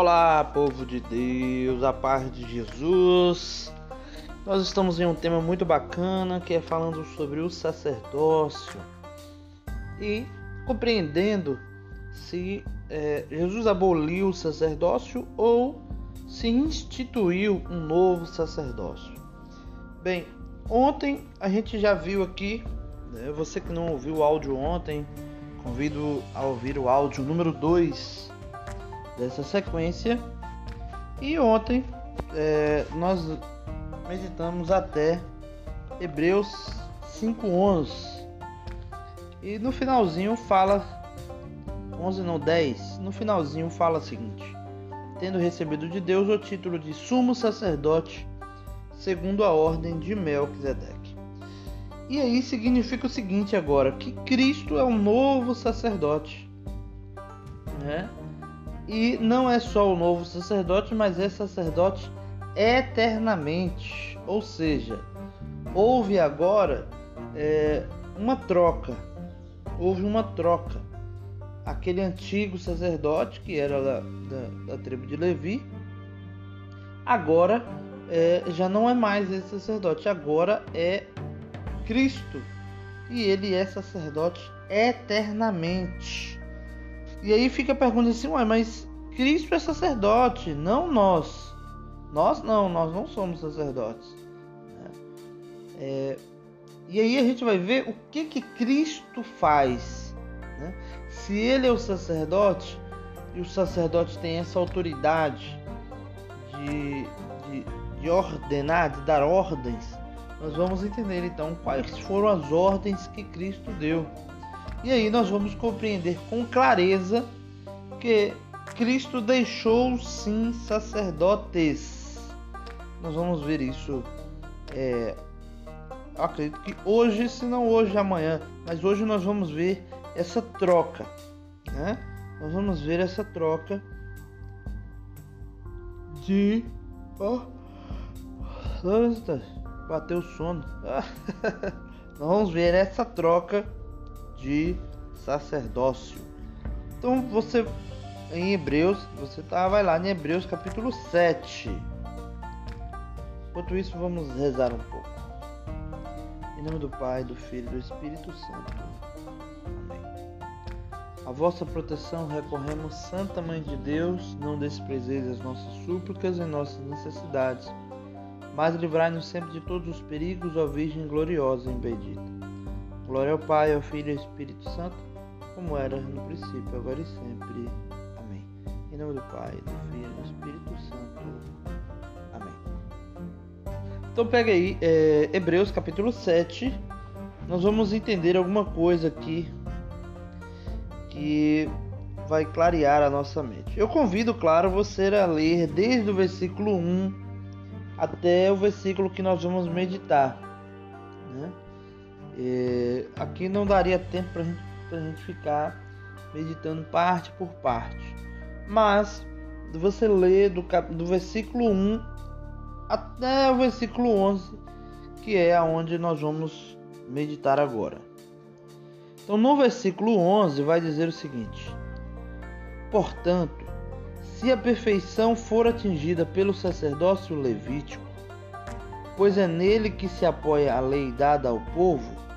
Olá, povo de Deus, a paz de Jesus. Nós estamos em um tema muito bacana que é falando sobre o sacerdócio e compreendendo se é, Jesus aboliu o sacerdócio ou se instituiu um novo sacerdócio. Bem, ontem a gente já viu aqui, né, você que não ouviu o áudio ontem, convido a ouvir o áudio número 2 dessa sequência. E ontem é, nós meditamos até Hebreus 5:11 e no finalzinho fala 11 não 10, no finalzinho fala o seguinte: tendo recebido de Deus o título de sumo sacerdote segundo a ordem de Melquisedeque. E aí significa o seguinte agora, que Cristo é o novo sacerdote, né? E não é só o novo sacerdote, mas é sacerdote eternamente. Ou seja, houve agora é, uma troca. Houve uma troca. Aquele antigo sacerdote, que era da, da, da tribo de Levi, agora é, já não é mais esse sacerdote, agora é Cristo. E ele é sacerdote eternamente. E aí fica a pergunta assim, ué, mas Cristo é sacerdote, não nós. Nós não, nós não somos sacerdotes. Né? É, e aí a gente vai ver o que que Cristo faz. Né? Se ele é o sacerdote, e o sacerdote tem essa autoridade de, de, de ordenar, de dar ordens, nós vamos entender então quais foram as ordens que Cristo deu. E aí nós vamos compreender com clareza que Cristo deixou sim sacerdotes. Nós vamos ver isso. É, acredito que hoje, se não hoje, amanhã, mas hoje nós vamos ver essa troca, né? Nós vamos ver essa troca de. Oh, bateu o sono. nós vamos ver essa troca de sacerdócio. Então você em Hebreus, você tá, vai lá em Hebreus capítulo 7. Enquanto isso, vamos rezar um pouco. Em nome do Pai, do Filho e do Espírito Santo. Amém. A vossa proteção recorremos, Santa Mãe de Deus, não desprezeis as nossas súplicas e nossas necessidades, mas livrai-nos sempre de todos os perigos, ó Virgem gloriosa e bendita. Glória ao Pai, ao Filho e ao Espírito Santo, como era no princípio, agora e sempre. Amém. Em nome do Pai, do Filho e do Espírito Santo. Amém. Então pega aí, é, Hebreus capítulo 7. Nós vamos entender alguma coisa aqui que vai clarear a nossa mente. Eu convido, claro, você a ler desde o versículo 1 até o versículo que nós vamos meditar. Né? É, aqui não daria tempo para gente, a gente ficar meditando parte por parte, mas você lê do, do versículo 1 até o versículo 11, que é aonde nós vamos meditar agora. Então, no versículo 11 vai dizer o seguinte: Portanto, se a perfeição for atingida pelo sacerdócio levítico, pois é nele que se apoia a lei dada ao povo,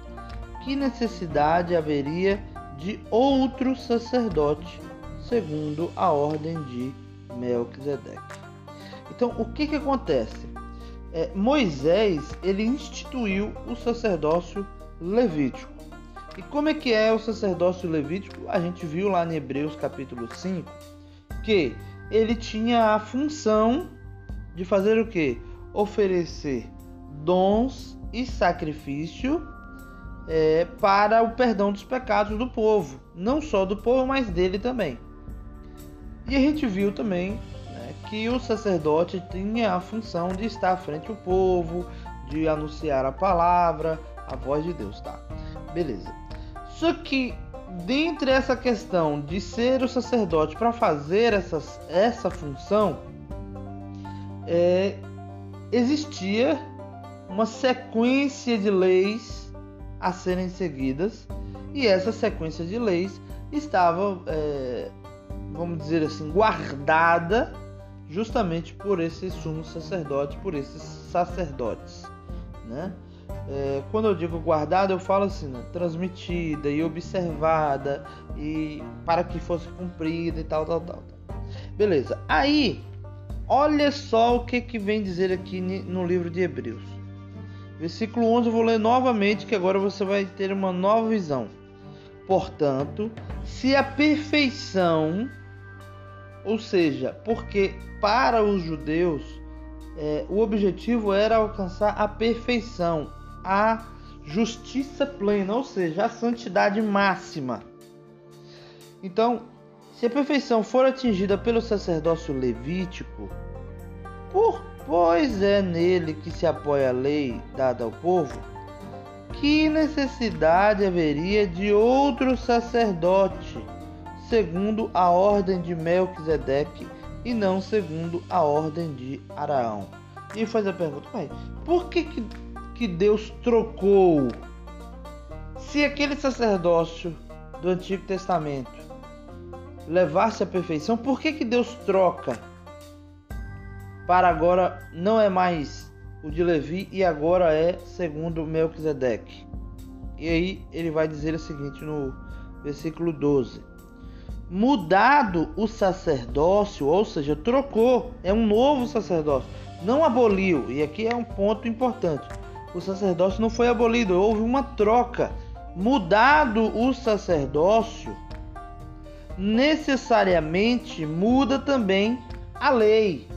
que necessidade haveria de outro sacerdote, segundo a ordem de Melquisedeque? Então, o que, que acontece? É, Moisés ele instituiu o sacerdócio levítico. E como é que é o sacerdócio levítico? A gente viu lá em Hebreus capítulo 5 que ele tinha a função de fazer o que? Oferecer dons e sacrifício é, para o perdão dos pecados do povo, não só do povo, mas dele também. E a gente viu também né, que o sacerdote tinha a função de estar à frente do povo, de anunciar a palavra, a voz de Deus, tá? Beleza. Só que dentre essa questão de ser o sacerdote para fazer essas, essa função, é, existia uma sequência de leis a serem seguidas e essa sequência de leis estava é, vamos dizer assim, guardada justamente por esse sumo sacerdote, por esses sacerdotes, né? É, quando eu digo guardada, eu falo assim, né? transmitida e observada e para que fosse cumprida e tal, tal, tal, tal. Beleza. Aí, olha só o que que vem dizer aqui no livro de Hebreus. Versículo 11 eu vou ler novamente que agora você vai ter uma nova visão. Portanto, se a perfeição ou seja, porque para os judeus é, o objetivo era alcançar a perfeição, a justiça plena, ou seja, a santidade máxima. Então, se a perfeição for atingida pelo sacerdócio levítico, por pois é nele que se apoia a lei dada ao povo, que necessidade haveria de outro sacerdote? segundo a ordem de Melquisedeque e não segundo a ordem de Araão. E faz a pergunta, pai, por que, que, que Deus trocou? Se aquele sacerdócio do Antigo Testamento levasse à perfeição, por que, que Deus troca? Para agora não é mais o de Levi e agora é segundo Melquisedeque. E aí ele vai dizer o seguinte no versículo 12: mudado o sacerdócio, ou seja, trocou, é um novo sacerdócio, não aboliu. E aqui é um ponto importante: o sacerdócio não foi abolido, houve uma troca. Mudado o sacerdócio, necessariamente muda também a lei.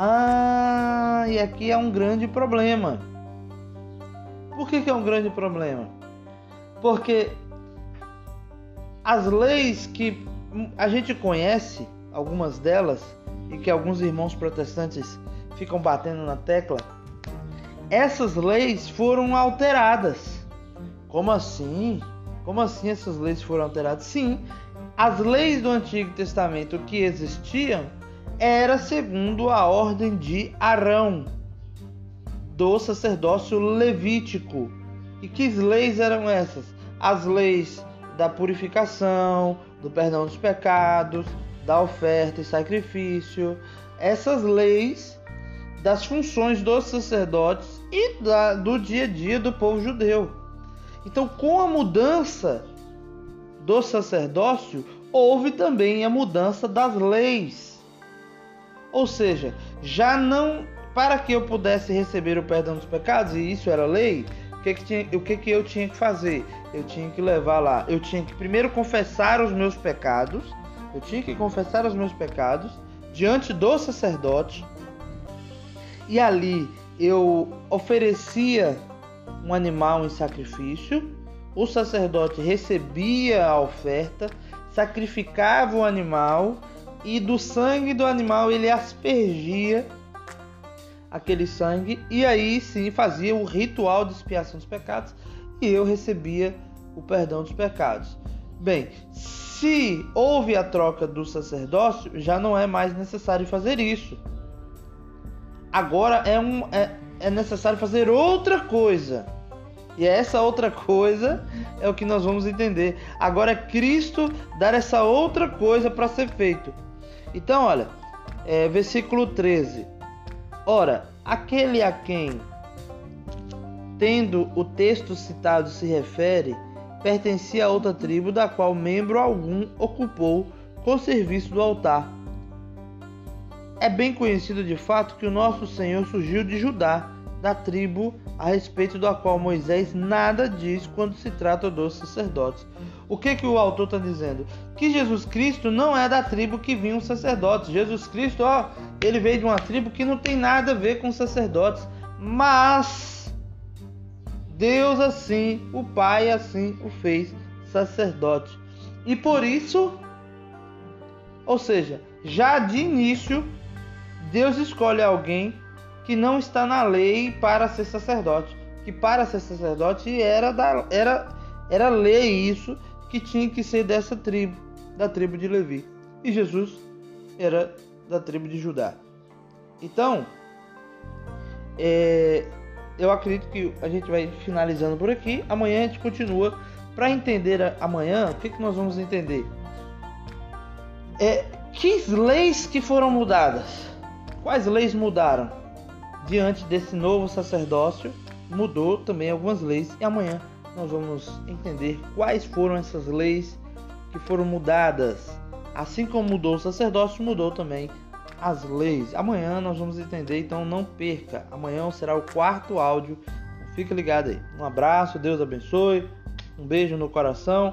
Ah, e aqui é um grande problema. Por que, que é um grande problema? Porque as leis que a gente conhece algumas delas e que alguns irmãos protestantes ficam batendo na tecla. Essas leis foram alteradas. Como assim? Como assim essas leis foram alteradas? Sim, as leis do Antigo Testamento que existiam era segundo a ordem de Arão, do sacerdócio levítico. E que leis eram essas? As leis da purificação, do perdão dos pecados, da oferta e sacrifício, essas leis das funções dos sacerdotes e da, do dia a dia do povo judeu. Então, com a mudança do sacerdócio, houve também a mudança das leis. Ou seja, já não para que eu pudesse receber o perdão dos pecados, e isso era lei, o que, que, tinha, o que, que eu tinha que fazer? Eu tinha que levar lá, eu tinha que primeiro confessar os meus pecados, eu tinha que confessar os meus pecados diante do sacerdote, e ali eu oferecia um animal em sacrifício, o sacerdote recebia a oferta, sacrificava o animal e do sangue do animal ele aspergia aquele sangue e aí sim fazia o ritual de expiação dos pecados e eu recebia o perdão dos pecados. Bem, se houve a troca do sacerdócio, já não é mais necessário fazer isso. Agora é, um, é, é necessário fazer outra coisa. E essa outra coisa é o que nós vamos entender. Agora é Cristo dar essa outra coisa para ser feito. Então, olha, é, versículo 13. Ora, aquele a quem, tendo o texto citado se refere, pertencia a outra tribo da qual membro algum ocupou com serviço do altar. É bem conhecido de fato que o nosso Senhor surgiu de Judá, da tribo a respeito da qual Moisés nada diz quando se trata dos sacerdotes. O que, que o autor está dizendo? Que Jesus Cristo não é da tribo que vinham os sacerdotes. Jesus Cristo, ó, ele veio de uma tribo que não tem nada a ver com sacerdotes. Mas Deus assim, o Pai assim o fez sacerdote. E por isso, ou seja, já de início, Deus escolhe alguém que não está na lei para ser sacerdote. Que para ser sacerdote era, da, era, era lei isso, que tinha que ser dessa tribo, da tribo de Levi. E Jesus era da tribo de Judá. Então, é, eu acredito que a gente vai finalizando por aqui. Amanhã a gente continua. Para entender amanhã, o que, que nós vamos entender? É, que leis que foram mudadas? Quais leis mudaram? Diante desse novo sacerdócio, mudou também algumas leis e amanhã nós vamos entender quais foram essas leis que foram mudadas. Assim como mudou o sacerdócio, mudou também as leis. Amanhã nós vamos entender, então não perca. Amanhã será o quarto áudio. Fica ligado aí. Um abraço, Deus abençoe. Um beijo no coração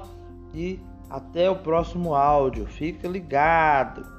e até o próximo áudio. Fica ligado.